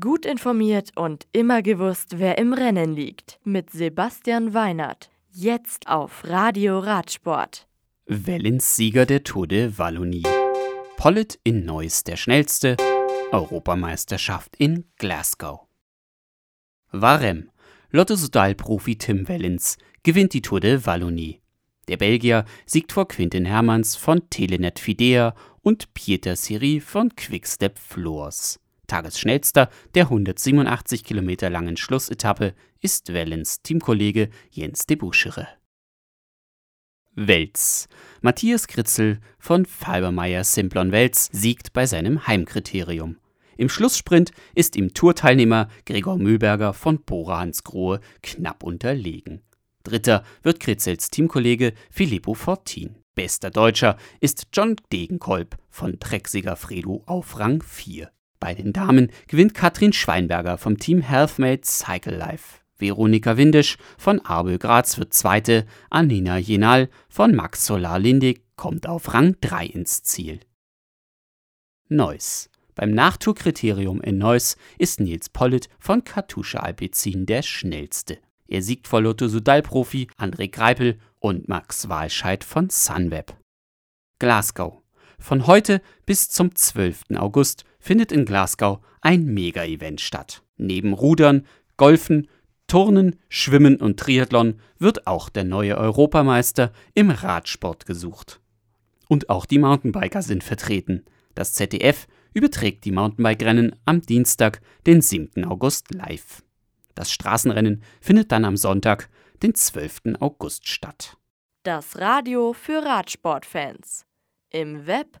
Gut informiert und immer gewusst, wer im Rennen liegt. Mit Sebastian Weinert. Jetzt auf Radio Radsport. Wellens Sieger der Tour de Wallonie. Pollitt in Neuss der schnellste. Europameisterschaft in Glasgow. Warem. Lotto Sudal-Profi Tim Wellens gewinnt die Tour de Wallonie. Der Belgier siegt vor Quintin Hermanns von Telenet Fidea und Pieter Siri von Quickstep Floors. Tagesschnellster der 187 Kilometer langen Schlussetappe ist Wellens Teamkollege Jens de Buschere. Wels. Matthias Kritzel von Falbermeier Simplon Wels siegt bei seinem Heimkriterium. Im Schlusssprint ist ihm Tourteilnehmer Gregor Mühlberger von Bora Hansgrohe knapp unterlegen. Dritter wird Kritzels Teamkollege Filippo Fortin. Bester Deutscher ist John Degenkolb von Drecksiger Fredo auf Rang 4. Bei den Damen gewinnt Katrin Schweinberger vom Team Healthmate Cycle Life. Veronika Windisch von Arbel Graz wird Zweite, Anina Jenal von Max Solar Lindig kommt auf Rang 3 ins Ziel. Neuss. Beim Nachtourkriterium in Neuss ist Nils Pollitt von Katusha Alpecin der schnellste. Er siegt vor Lotto Sudal-Profi André Greipel und Max Walscheid von Sunweb. Glasgow. Von heute bis zum 12. August findet in Glasgow ein Mega-Event statt. Neben Rudern, Golfen, Turnen, Schwimmen und Triathlon wird auch der neue Europameister im Radsport gesucht. Und auch die Mountainbiker sind vertreten. Das ZDF überträgt die Mountainbike-Rennen am Dienstag, den 7. August live. Das Straßenrennen findet dann am Sonntag, den 12. August statt. Das Radio für Radsportfans im Web